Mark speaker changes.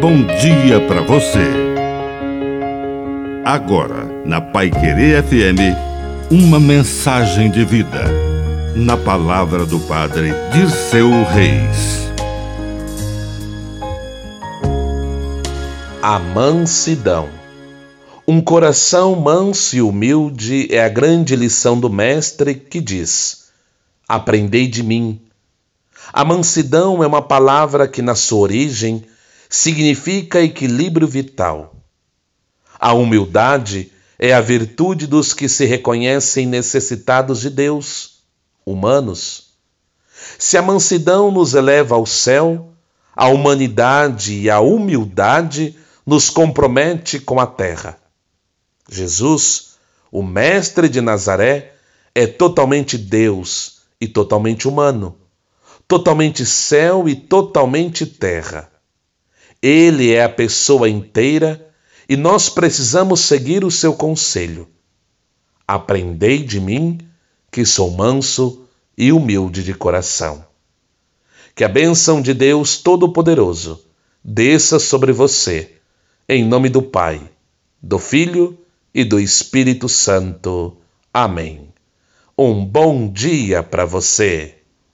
Speaker 1: bom dia para você. Agora, na Pai Querer FM, uma mensagem de vida. Na palavra do Padre Dirceu Reis.
Speaker 2: A mansidão. Um coração manso e humilde é a grande lição do Mestre que diz: Aprendei de mim. A mansidão é uma palavra que, na sua origem, significa equilíbrio vital. A humildade é a virtude dos que se reconhecem necessitados de Deus, humanos. Se a mansidão nos eleva ao céu, a humanidade e a humildade nos compromete com a terra. Jesus, o Mestre de Nazaré, é totalmente Deus e totalmente humano, totalmente céu e totalmente terra. Ele é a pessoa inteira e nós precisamos seguir o seu conselho. Aprendei de mim, que sou manso e humilde de coração. Que a bênção de Deus Todo-Poderoso desça sobre você, em nome do Pai, do Filho e do Espírito Santo. Amém. Um bom dia para você.